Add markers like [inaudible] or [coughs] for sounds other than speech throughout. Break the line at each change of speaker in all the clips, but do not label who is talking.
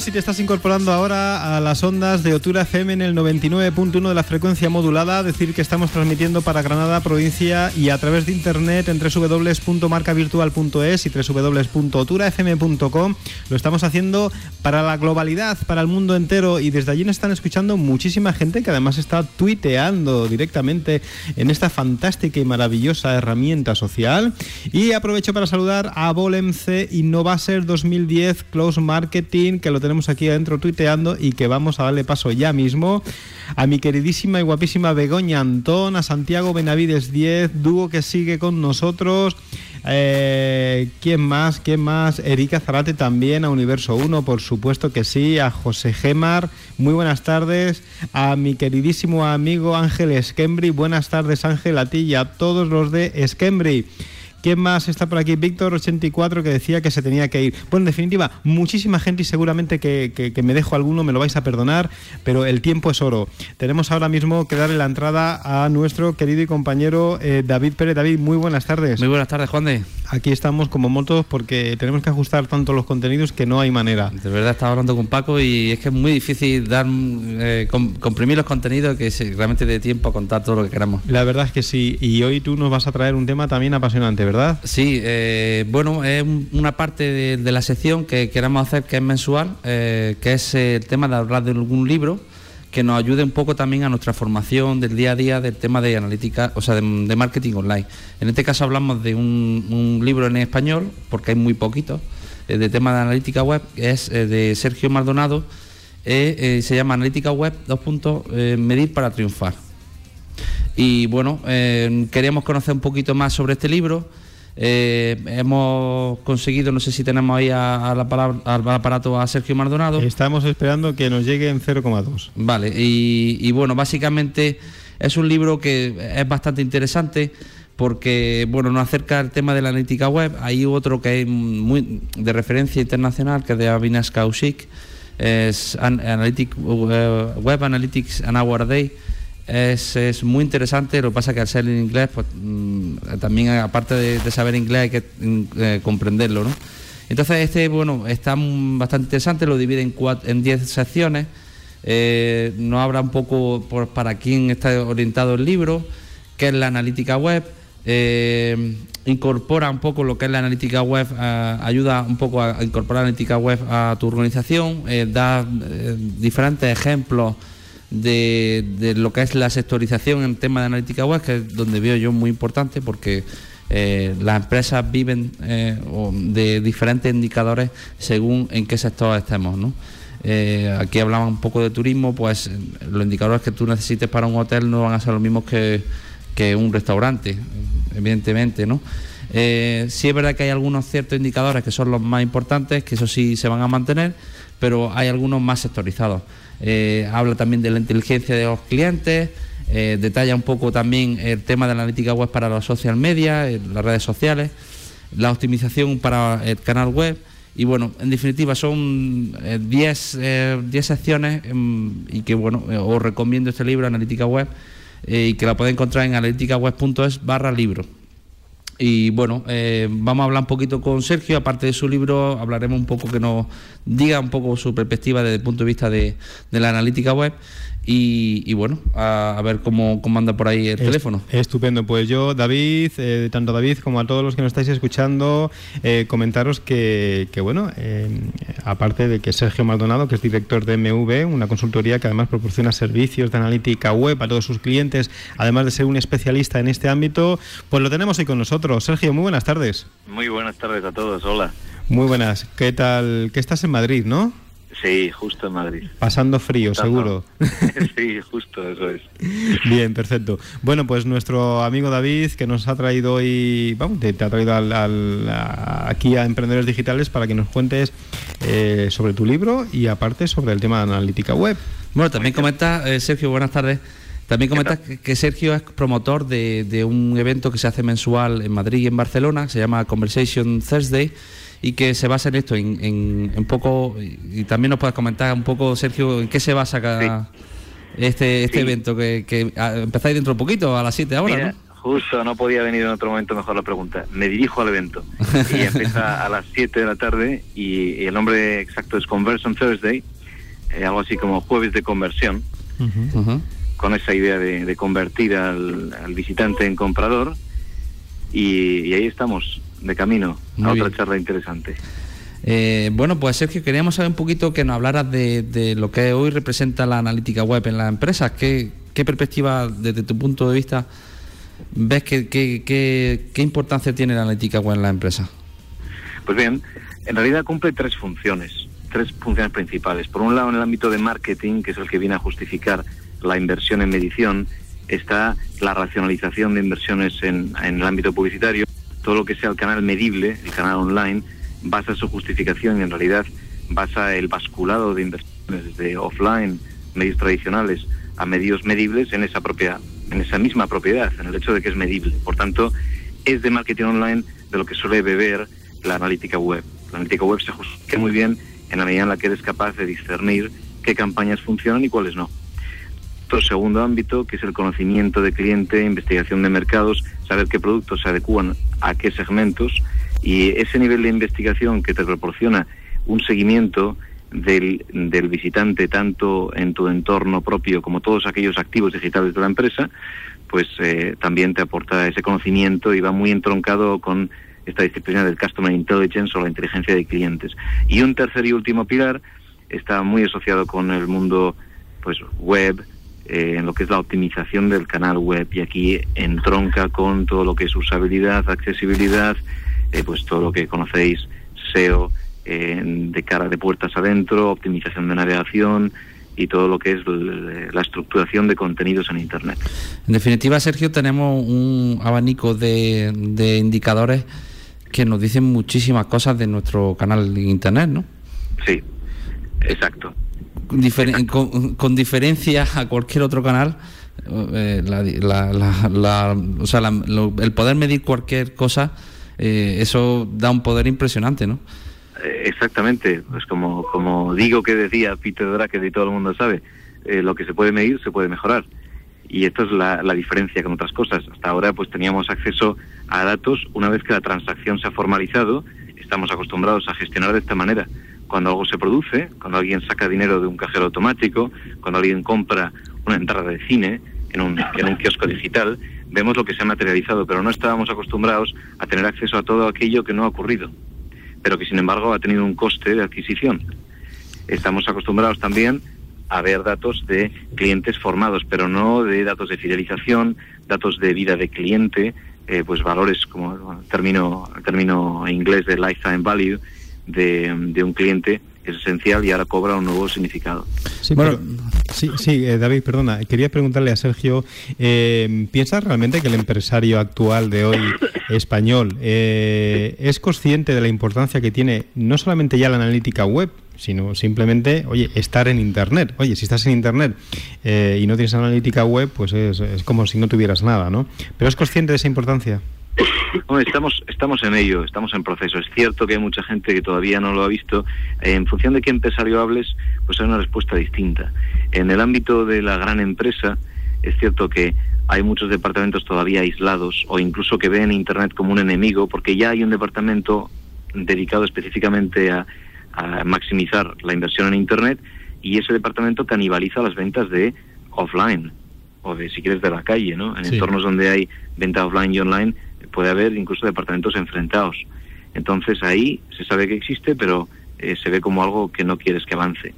Si te estás incorporando ahora a las ondas de Otura FM en el 99.1 de la frecuencia modulada. Decir que estamos transmitiendo para Granada, provincia y a través de internet en www.marcavirtual.es y www.oturafm.com. Lo estamos haciendo para la globalidad, para el mundo entero y desde allí nos están escuchando muchísima gente que además está tuiteando directamente en esta fantástica y maravillosa herramienta social. Y aprovecho para saludar a Volemc Innovaser 2010 Close Marketing que lo tenemos aquí adentro tuiteando y que vamos a darle paso ya mismo a mi queridísima y guapísima Begoña Antón, a Santiago Benavides 10, dúo que sigue con nosotros. Eh, ¿Quién más? ¿Quién más? Erika Zarate también, a Universo 1, por supuesto que sí, a José Gemar, muy buenas tardes, a mi queridísimo amigo Ángel Esquembri, buenas tardes Ángel, a ti y a todos los de Esquembri. ¿Quién más está por aquí? Víctor84 que decía que se tenía que ir. Bueno, en definitiva, muchísima gente y seguramente que, me dejo alguno, me lo vais a perdonar, pero el tiempo es oro. Tenemos ahora mismo que darle la entrada a nuestro querido y compañero eh, David Pérez. David, muy buenas tardes.
Muy buenas tardes, Juan de.
Aquí estamos como motos porque tenemos que ajustar tanto los contenidos que no hay manera.
De verdad estaba hablando con Paco y es que es muy difícil dar eh, comprimir los contenidos que realmente de tiempo a contar todo lo que queramos.
La verdad es que sí, y hoy tú nos vas a traer un tema también apasionante, ¿verdad?
Sí, eh, bueno, es una parte de, la sección que queremos hacer que es mensual, eh, que es el tema de hablar de algún libro que nos ayude un poco también a nuestra formación del día a día del tema de analítica, o sea, de, marketing online. En este caso hablamos de un, libro en español, porque hay muy poquito, eh, de tema de analítica web, que es de Sergio Maldonado, se llama Analítica Web, dos puntos, medir para triunfar. Y bueno, queríamos conocer un poquito más sobre este libro eh, hemos conseguido, no sé si tenemos ahí al aparato a Sergio Maldonado.
Estamos esperando que nos llegue en 0,2.
Vale, y, bueno, básicamente es un libro que es bastante interesante porque bueno nos acerca al tema de la analítica web. Hay otro que es muy de referencia internacional que es de Avinash Kaushik, es Analytic, eh, Web Analytics an Hour Day es, muy interesante, lo que pasa es que al ser en inglés, pues mm, también aparte de, saber inglés hay que mm, eh, comprenderlo, ¿no? Entonces este, bueno, está bastante interesante, lo divide en en 10 secciones, eh, nos habla un poco por, para quién está orientado el libro, qué es la analítica web, eh, incorpora un poco lo que es la analítica web, ayuda un poco a, incorporar la analítica web a tu organización, da diferentes ejemplos de, lo que es la sectorización en tema de analítica web, que es donde veo yo muy importante porque eh, las empresas viven eh, de diferentes indicadores según en qué sector estemos. ¿no? Eh, aquí hablamos un poco de turismo, pues los indicadores que tú necesites para un hotel no van a ser los mismos que, que un restaurante, evidentemente, ¿no? sí es verdad que hay algunos ciertos indicadores que son los más importantes, que eso sí se van a mantener, pero hay algunos más sectorizados. Eh, habla también de la inteligencia de los clientes, eh, detalla un poco también el tema de la analítica web para los social media, eh, las redes sociales, la optimización para el canal web. Y bueno, en definitiva son 10 secciones em, y que bueno, os recomiendo este libro, Analítica Web, y que la podéis encontrar en analíticaweb.es barra libro. Y bueno, eh, vamos a hablar un poquito con Sergio, aparte de su libro, hablaremos un poco que nos diga un poco su perspectiva desde el punto de vista de, de la analítica web y, bueno, a, ver cómo, cómo, anda por ahí el teléfono.
Estupendo, pues yo, David, eh, tanto David como a todos los que nos estáis escuchando, eh, comentaros que, que bueno, eh, aparte de que Sergio Maldonado, que es director de MV, una consultoría que además proporciona servicios de analítica web a todos sus clientes, además de ser un especialista en este ámbito, pues lo tenemos hoy con nosotros. Sergio, muy buenas tardes.
Muy buenas tardes a todos, hola.
Muy buenas, ¿qué tal? ¿Qué estás en Madrid, no?
Sí, justo en Madrid.
Pasando frío, seguro. [laughs]
sí, justo, eso es.
Bien, perfecto. Bueno, pues nuestro amigo David, que nos ha traído hoy, vamos, te, ha traído al, aquí a Emprendedores Digitales para que nos cuentes eh, sobre tu libro y aparte sobre el tema de analítica web.
Bueno, también comenta, eh, Sergio, buenas tardes. También comenta que Sergio es promotor de, de un evento que se hace mensual en Madrid y en Barcelona, se llama Conversation Thursday y que se basa en esto, en, en, poco, y también nos puedes comentar un poco, Sergio, en qué se basa cada, este, este evento, que, que ah, empezáis dentro de poquito, a las 7 ahora, ¿no?
justo, no podía venir en otro momento mejor la pregunta. Me dirijo al evento. [laughs] Y empieza a las 7 de la tarde y, y el nombre exacto es Conversion Thursday, eh, algo así como jueves de conversión, con esa idea de, de convertir al, al visitante en comprador. Y, y ahí estamos, de camino
Muy
a otra charla interesante.
Eh, bueno, pues Sergio, queríamos saber un poquito que nos hablaras de, de lo que hoy representa la analítica web en las empresas. ¿Qué, qué perspectiva, desde tu punto de vista, ves que, que- que- qué importancia tiene la analítica web en las empresas?
Pues bien, en realidad cumple tres funciones, tres funciones principales. Por un lado, en el ámbito de marketing, que es el que viene a justificar la inversión en medición, está la racionalización de inversiones en, en el ámbito publicitario. Todo lo que sea el canal medible, el canal online, basa su justificación y en realidad basa el basculado de inversiones de offline, medios tradicionales, a medios medibles en esa propia, en esa misma propiedad, en el hecho de que es medible. Por tanto, es de marketing online de lo que suele beber la analítica web. La analítica web se justifica muy bien en la medida en la que eres capaz de discernir qué campañas funcionan y cuáles no. Segundo ámbito, que es el conocimiento de cliente, investigación de mercados, saber qué productos se adecúan a qué segmentos y ese nivel de investigación que te proporciona un seguimiento del, del visitante tanto en tu entorno propio como todos aquellos activos digitales de la empresa, pues eh, también te aporta ese conocimiento y va muy entroncado con esta disciplina del Customer Intelligence o la inteligencia de clientes. Y un tercer y último pilar está muy asociado con el mundo pues web, eh, en lo que es la optimización del canal web y aquí entronca con todo lo que es usabilidad, accesibilidad, eh, pues todo lo que conocéis, SEO, eh, de cara de puertas adentro, optimización de navegación y todo lo que es la estructuración de contenidos en Internet.
En definitiva, Sergio, tenemos un abanico de, de indicadores que nos dicen muchísimas cosas de nuestro canal de internet, ¿no?
Sí, exacto.
Con, diferen- con- con diferencia a cualquier otro canal, eh, la- la- la- o sea, lo- el poder medir cualquier cosa, eh, eso da un poder impresionante, ¿no?
Eh, Exactamente, pues como, como digo que decía Peter Drucker y todo el mundo sabe, lo que se puede medir se puede mejorar. Y esto es la, la diferencia con otras cosas. Hasta ahora pues teníamos acceso a datos una vez que la transacción se ha formalizado, estamos acostumbrados a gestionar de esta manera. Cuando algo se produce, cuando alguien saca dinero de un cajero automático, cuando alguien compra una entrada de cine en un, en un kiosco digital, vemos lo que se ha materializado, pero no estábamos acostumbrados a tener acceso a todo aquello que no ha ocurrido pero que sin embargo ha tenido un coste de adquisición. Estamos acostumbrados también a ver datos de clientes formados, pero no de datos de fidelización, datos de vida de cliente, eh, pues valores como término, el término inglés de lifetime value de, de un cliente es esencial y ahora cobra un nuevo significado.
Sí,
Bueno.
pero- sí, sí, eh, David, perdona. Quería preguntarle a Sergio, eh, ¿piensas realmente que el empresario actual de hoy [coughs] español eh, es consciente de la importancia que tiene no solamente ya la analítica web, sino simplemente, oye, estar en Internet? Oye, si estás en Internet eh, y no tienes analítica web, pues es, es como si no tuvieras nada, ¿no? ¿Pero es consciente de esa importancia?
Estamos, estamos en ello, estamos en proceso. Es cierto que hay mucha gente que todavía no lo ha visto. Eh, en función de qué empresario hables, pues hay una respuesta distinta. En el ámbito de la gran empresa, es cierto que hay muchos departamentos todavía aislados o incluso que ven Internet como un enemigo, porque ya hay un departamento dedicado específicamente a, a maximizar la inversión en Internet y ese departamento canibaliza las ventas de offline o de, si quieres, de la calle, ¿no? En
Sí.
entornos donde hay venta offline y online puede haber incluso departamentos enfrentados. Entonces ahí se sabe que existe, pero eh, se ve como algo que no quieres que avance.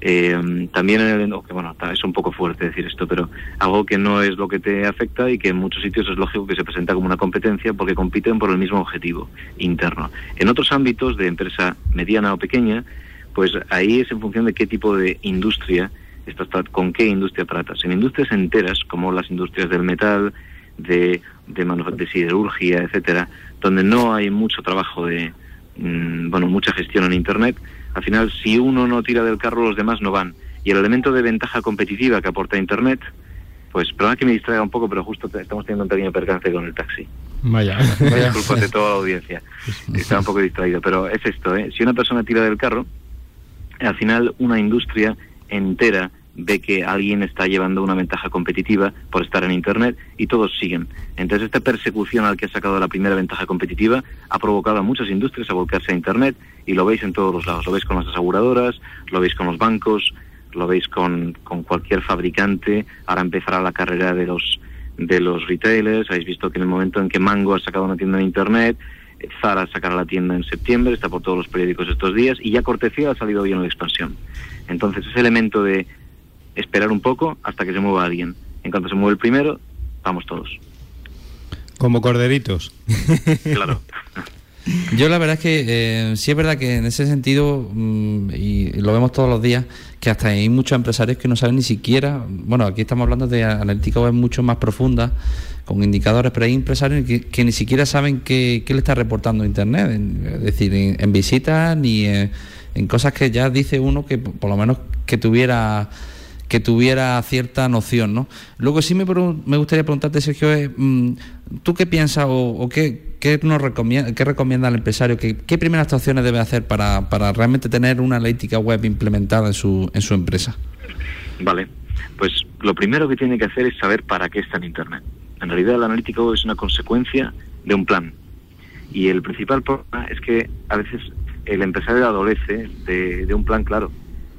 Eh, también, en el, que bueno, es un poco fuerte decir esto, pero algo que no es lo que te afecta y que en muchos sitios es lógico que se presenta como una competencia porque compiten por el mismo objetivo interno. En otros ámbitos de empresa mediana o pequeña, pues ahí es en función de qué tipo de industria estás con qué industria tratas. En industrias enteras, como las industrias del metal, de, de, de siderurgia, etcétera, donde no hay mucho trabajo de, mm, bueno, mucha gestión en Internet, al final, si uno no tira del carro, los demás no van. Y el elemento de ventaja competitiva que aporta Internet, pues perdona que me distraiga un poco, pero justo estamos teniendo un pequeño percance con el taxi.
Vaya. [laughs]
Disculpas de toda la [laughs] audiencia. Estaba un poco distraído, pero es esto, ¿eh? Si una persona tira del carro, al final una industria entera ve que alguien está llevando una ventaja competitiva por estar en Internet y todos siguen. Entonces esta persecución al que ha sacado la primera ventaja competitiva ha provocado a muchas industrias a volcarse a Internet y lo veis en todos los lados. Lo veis con las aseguradoras, lo veis con los bancos, lo veis con, con cualquier fabricante. Ahora empezará la carrera de los, de los retailers. Habéis visto que en el momento en que Mango ha sacado una tienda en Internet, Zara sacará la tienda en septiembre, está por todos los periódicos estos días y ya Cortesía ha salido bien en la expansión. Entonces ese elemento de esperar un poco hasta que se mueva alguien. En cuanto se mueve el primero, vamos todos.
Como corderitos. [laughs]
claro.
Yo la verdad es que eh, sí es verdad que en ese sentido, mm, y lo vemos todos los días, que hasta hay muchos empresarios que no saben ni siquiera, bueno, aquí estamos hablando de analítica web mucho más profunda, con indicadores, pero hay empresarios que, ni siquiera saben qué, le está reportando Internet, es decir, en, visitas ni en, en, cosas que ya dice uno que por lo menos que tuviera que tuviera cierta noción, ¿no? Luego sí me, me gustaría preguntarte, Sergio, mm, ¿tú qué piensas o, qué, qué, nos recomienda, qué recomienda al empresario? ¿Qué, qué primeras actuaciones debe hacer para, para, realmente tener una analítica web implementada en su, en su empresa?
Vale, pues lo primero que tiene que hacer es saber para qué está en Internet. En realidad la analítica web es una consecuencia de un plan. Y el principal problema es que a veces el empresario adolece de un plan claro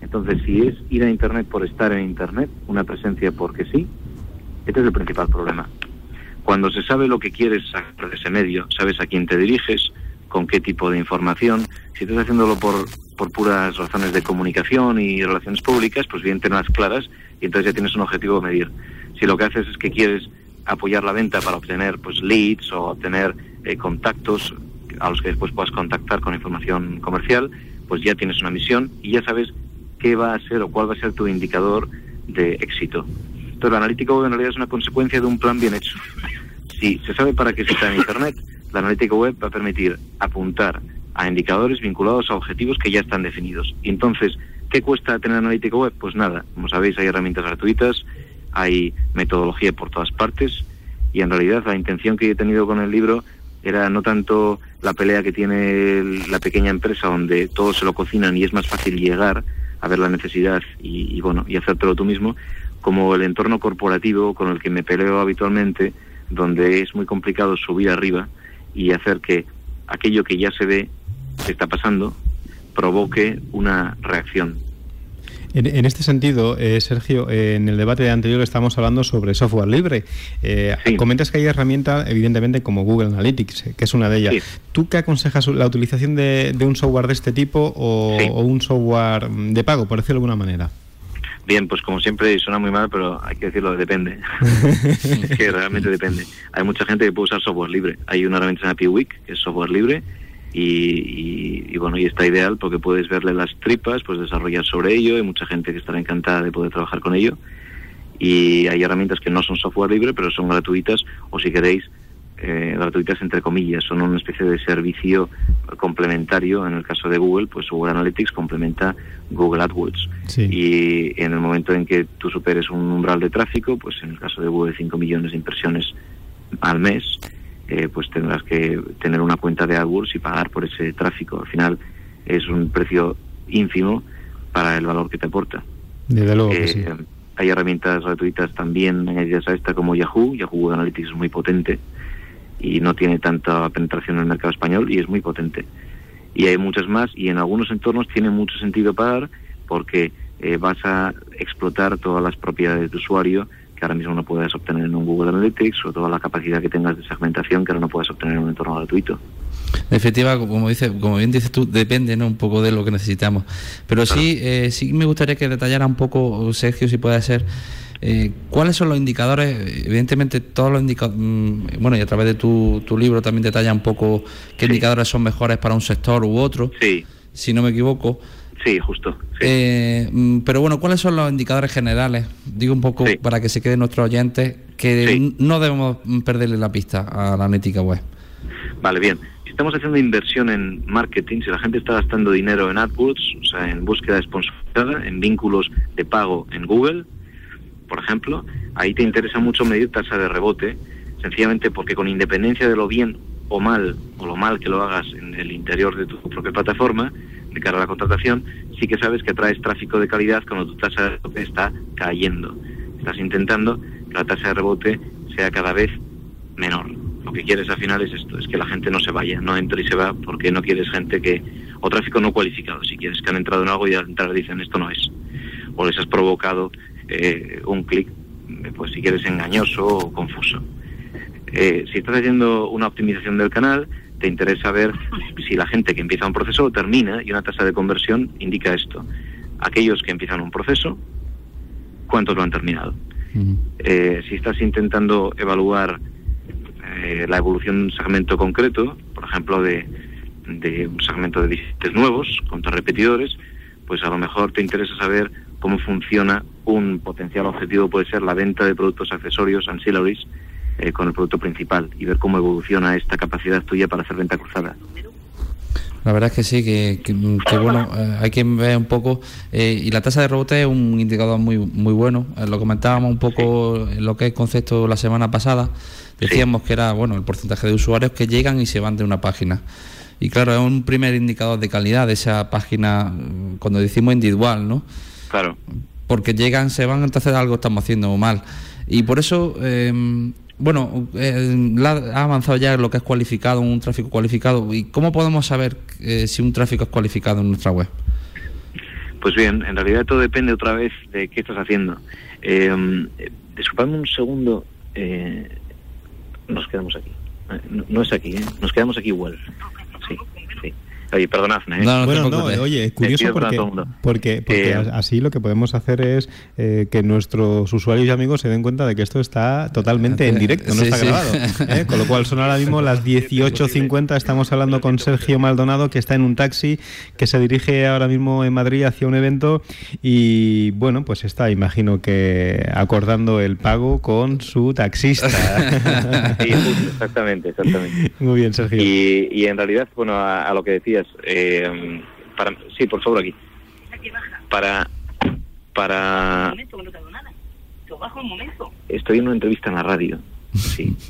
entonces, si es ir a Internet por estar en Internet, una presencia porque sí, este es el principal problema. Cuando se sabe lo que quieres sacar de ese medio, sabes a quién te diriges, con qué tipo de información, si estás haciéndolo por, por puras razones de comunicación y relaciones públicas, pues bien tenerlas claras y entonces ya tienes un objetivo a medir. Si lo que haces es que quieres apoyar la venta para obtener pues leads o obtener eh, contactos a los que después puedas contactar con información comercial, pues ya tienes una misión y ya sabes qué va a ser o cuál va a ser tu indicador de éxito. Entonces, la analítica web en realidad es una consecuencia de un plan bien hecho. Si se sabe para qué se está en Internet, la analítica web va a permitir apuntar a indicadores vinculados a objetivos que ya están definidos. Y entonces, ¿qué cuesta tener analítica web? Pues nada, como sabéis, hay herramientas gratuitas, hay metodología por todas partes, y en realidad la intención que he tenido con el libro era no tanto la pelea que tiene la pequeña empresa donde todos se lo cocinan y es más fácil llegar, a ver la necesidad y, bueno y hacértelo tú mismo como el entorno corporativo con el que me peleo habitualmente donde es muy complicado subir arriba y hacer que aquello que ya se ve que está pasando provoque una reacción
en, este sentido, eh, Sergio, eh, en el debate anterior estamos hablando sobre software libre. Eh, comentas que hay herramientas, evidentemente, como Google Analytics, que es una de ellas. ¿Tú qué aconsejas la utilización de, un software de este tipo o, un software de pago, por decirlo de alguna manera?
Bien, pues como siempre suena muy mal, pero hay que decirlo, depende. [laughs] [laughs] que realmente depende. Hay mucha gente que puede usar software libre. Hay una herramienta en API Week, que es software libre, y, bueno, y está ideal porque puedes verle las tripas, pues desarrollar sobre ello, hay mucha gente que estará encantada de poder trabajar con ello. Y hay herramientas que no son software libre pero son gratuitas o si queréis eh, gratuitas entre comillas, son una especie de servicio complementario, en el caso de Google, pues Google Analytics complementa Google AdWords. Y en el momento en que tú superes un umbral de tráfico, pues en el caso de Google 5 millones de impresiones al mes, eh, pues tendrás que tener una cuenta de AdWords y pagar por ese tráfico. Al final es un precio ínfimo para el valor que te aporta.
Desde luego eh,
Hay herramientas gratuitas también añadidas a esta como Yahoo. Yahoo Analytics es muy potente y no tiene tanta penetración en el mercado español y es muy potente. Y hay muchas más y en algunos entornos tiene mucho sentido pagar porque eh, vas a explotar todas las propiedades de usuario que ahora mismo no puedes obtener en un Google Analytics o toda la capacidad que tengas de segmentación que ahora no puedes obtener en un entorno gratuito.
Efectiva, como dice, como bien dices tú, depende ¿no? un poco de lo que necesitamos. Pero sí, eh, sí me gustaría que detallara un poco, Sergio, si puede ser, eh, ¿cuáles son los indicadores? Evidentemente, todos los indicadores, mm, bueno, y a través de tu, tu libro también detalla un poco qué indicadores son mejores para un sector u otro,
sí.
si no me equivoco.
Sí, justo.
Eh, mm, pero bueno, ¿cuáles son los indicadores generales? Digo un poco para que se queden nuestros oyentes, que no debemos perderle la pista a la analítica web.
Vale, bien. Si estamos haciendo inversión en marketing, si la gente está gastando dinero en AdWords, o sea, en búsqueda sponsorizada, en vínculos de pago en Google, por ejemplo, ahí te interesa mucho medir tasa de rebote, sencillamente porque con independencia de lo bien o mal, o lo mal que lo hagas en el interior de tu propia plataforma, de cara a la contratación, sí que sabes que traes tráfico de calidad cuando tu tasa de rebote está cayendo. Estás intentando que la tasa de rebote sea cada vez menor. Lo que quieres al final es esto, es que la gente no se vaya, no entre y se va porque no quieres gente que, o tráfico no cualificado, si quieres que han entrado en algo y al entrar dicen esto no es. O les has provocado eh, un clic, pues si quieres engañoso o confuso. Eh, si estás haciendo una optimización del canal, te interesa ver si la gente que empieza un proceso termina y una tasa de conversión indica esto. Aquellos que empiezan un proceso, ¿cuántos lo han terminado? Eh, si estás intentando evaluar eh, la evolución de un segmento concreto, por ejemplo, de, de un segmento de visitantes nuevos contra repetidores, pues a lo mejor te interesa saber cómo funciona un potencial objetivo, puede ser la venta de productos accesorios, ancillaries, eh, con el producto principal y ver cómo evoluciona esta capacidad tuya para hacer venta cruzada.
La verdad es que sí, que, bueno, eh, hay que ver un poco, eh, y la tasa de rebote es un indicador muy muy bueno. lo comentábamos un poco en lo que es concepto la semana pasada. Decíamos que era bueno el porcentaje de usuarios que llegan y se van de una página. Y claro, es un primer indicador de calidad de esa página, cuando decimos individual, ¿no?
Claro.
Porque llegan, se van, entonces algo estamos haciendo mal. Y por eso eh, bueno, eh, ha avanzado ya lo que es cualificado, un tráfico cualificado. ¿Y cómo podemos saber eh, si un tráfico es cualificado en nuestra web?
Pues bien, en realidad todo depende otra vez de qué estás haciendo. Eh, disculpadme un segundo. Eh, nos quedamos aquí. No, no es aquí, nos quedamos aquí igual. Sí. Oye, perdonadme. ¿eh?
No, bueno, no, oye, es curioso porque, porque, eh, así lo que podemos hacer es eh, que nuestros usuarios y amigos se den cuenta de que esto está totalmente en directo, no está grabado. ¿eh? Con lo cual son ahora mismo las [laughs] 18.50, estamos hablando con Sergio Maldonado, que está en un taxi, que se dirige ahora mismo en Madrid hacia un evento y bueno, pues está, imagino que acordando el pago con su taxista. [laughs]
sí, exactamente, exactamente.
Muy bien, Sergio.
Y, y en realidad, bueno, a, a lo que decía eh, para, sí, por favor, aquí. Para. Para. Estoy en una entrevista en la radio. Sí. [laughs]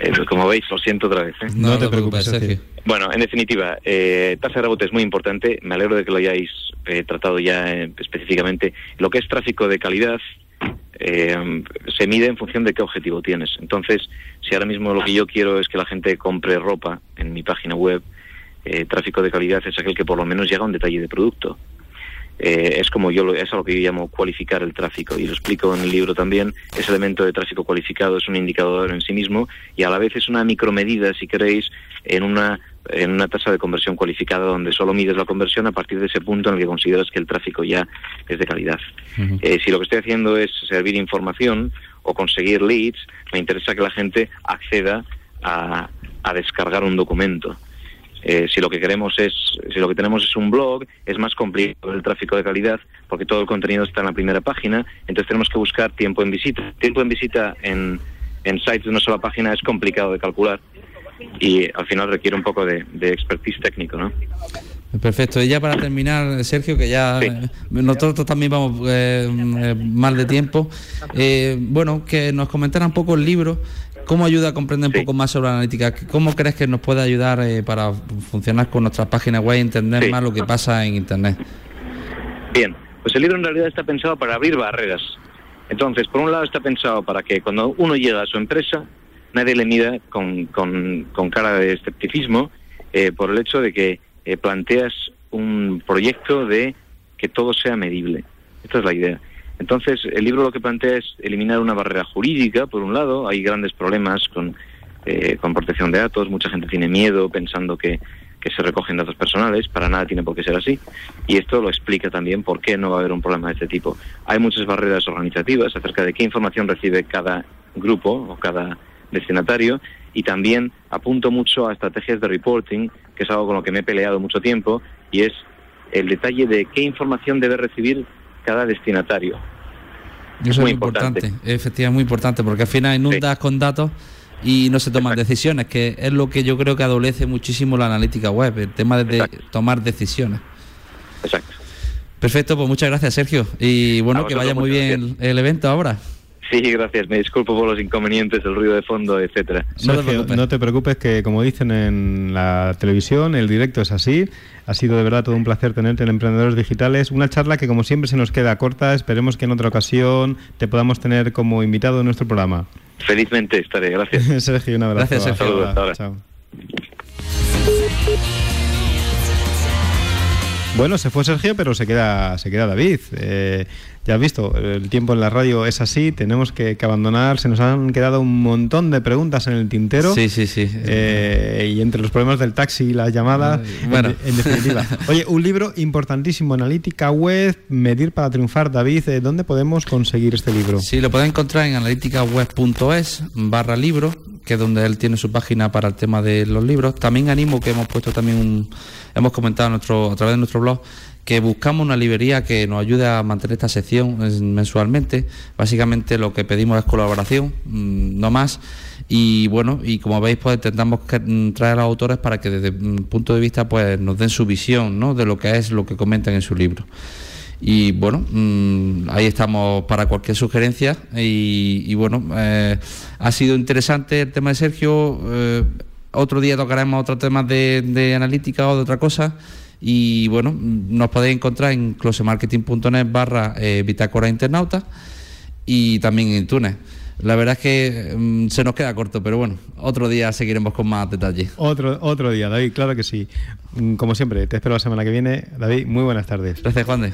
Eh, como veis, lo siento otra vez. ¿eh?
No, te preocupes, Sergio.
Bueno, en definitiva, eh, tasa de rebote es muy importante. Me alegro de que lo hayáis tratado ya específicamente. Lo que es tráfico de calidad se mide en función de qué objetivo tienes. Entonces, si ahora mismo lo que yo quiero es que la gente compre ropa en mi página web, eh, tráfico de calidad es aquel que por lo menos llega a un detalle de producto. Eh, es como yo es a lo que yo llamo cualificar el tráfico y lo explico en el libro también. Ese elemento de tráfico cualificado es un indicador en sí mismo y a la vez es una micromedida si queréis en una en una tasa de conversión cualificada donde solo mides la conversión a partir de ese punto en el que consideras que el tráfico ya es de calidad. Eh, si lo que estoy haciendo es servir información o conseguir leads me interesa que la gente acceda a, a descargar un documento eh, si lo que queremos es, si lo que tenemos es un blog, es más complicado el tráfico de calidad porque todo el contenido está en la primera página, entonces tenemos que buscar tiempo en visita. Tiempo en visita en, en sites de una sola página es complicado de calcular y al final requiere un poco de, expertise técnico, ¿no?
Perfecto. Y ya para terminar, Sergio, que ya nosotros también vamos eh, eh, mal de tiempo. bueno, que nos comentara un poco el libro ¿Cómo ayuda a comprender un poco más sobre la analítica? ¿Cómo crees que nos puede ayudar eh, para funcionar con nuestras páginas web y entender más lo que pasa en Internet?
Bien, pues el libro en realidad está pensado para abrir barreras. Entonces, por un lado está pensado para que cuando uno llega a su empresa, nadie le mida con, cara de escepticismo eh, por el hecho de que eh, planteas un proyecto de que todo sea medible. Esta es la idea. Entonces, el libro lo que plantea es eliminar una barrera jurídica, por un lado, hay grandes problemas con, eh, con protección de datos, mucha gente tiene miedo pensando que, que se recogen datos personales, para nada tiene por qué ser así, y esto lo explica también por qué no va a haber un problema de este tipo. Hay muchas barreras organizativas acerca de qué información recibe cada grupo o cada destinatario, y también apunto mucho a estrategias de reporting, que es algo con lo que me he peleado mucho tiempo, y es el detalle de qué información debe recibir cada destinatario.
Eso es muy importante. efectivamente, muy importante, porque al final inundas con datos y no se toman decisiones, que es lo que yo creo que adolece muchísimo la analítica web, el tema de tomar decisiones.
Exacto.
Perfecto, pues muchas gracias, Sergio. Y bueno, que vaya muy bien el evento ahora.
Sí, gracias. Me disculpo por los inconvenientes, el ruido de fondo, etcétera.
No, no te preocupes que como dicen en la televisión, el directo es así. Ha sido de verdad todo un placer tenerte en Emprendedores Digitales. Una charla que como siempre se nos queda corta. Esperemos que en otra ocasión te podamos tener como invitado en nuestro programa.
Felizmente estaré. Gracias. [laughs]
Sergio, un abrazo.
Gracias, Sergio.
Saludos.
Chao. Bueno, se fue Sergio, pero se queda, se queda David. Eh, ya has visto, el tiempo en la radio es así, tenemos que, que, abandonar. Se nos han quedado un montón de preguntas en el tintero.
Sí, sí, sí.
Eh, y entre los problemas del taxi y las llamadas,
Bueno.
en, en, definitiva. [laughs] Oye, un libro importantísimo, Analítica Web, Medir para Triunfar. David, eh, ¿dónde podemos conseguir este libro?
Sí, lo pueden encontrar en analíticaweb.es barra libro, que es donde él tiene su página para el tema de los libros. También animo que hemos puesto también un, hemos comentado nuestro, a través de nuestro blog que buscamos una librería que nos ayude a mantener esta sección mensualmente. Básicamente lo que pedimos es colaboración, no más. Y bueno, y como veis, pues intentamos traer a los autores para que desde un punto de vista pues nos den su visión ¿no? de lo que es lo que comentan en su libro. Y bueno, ahí estamos para cualquier sugerencia. Y, y bueno, eh, ha sido interesante el tema de Sergio. Eh, otro día tocaremos otros temas de, de analítica o de otra cosa y bueno, nos podéis encontrar en closemarketing.net barra eh, bitácora internauta y también en iTunes. La verdad es que mmm, se nos queda corto, pero bueno, otro día seguiremos con más detalles.
Otro, otro día, David, claro que sí. Como siempre, te espero la semana que viene. David, muy buenas tardes.
Gracias, Juan de.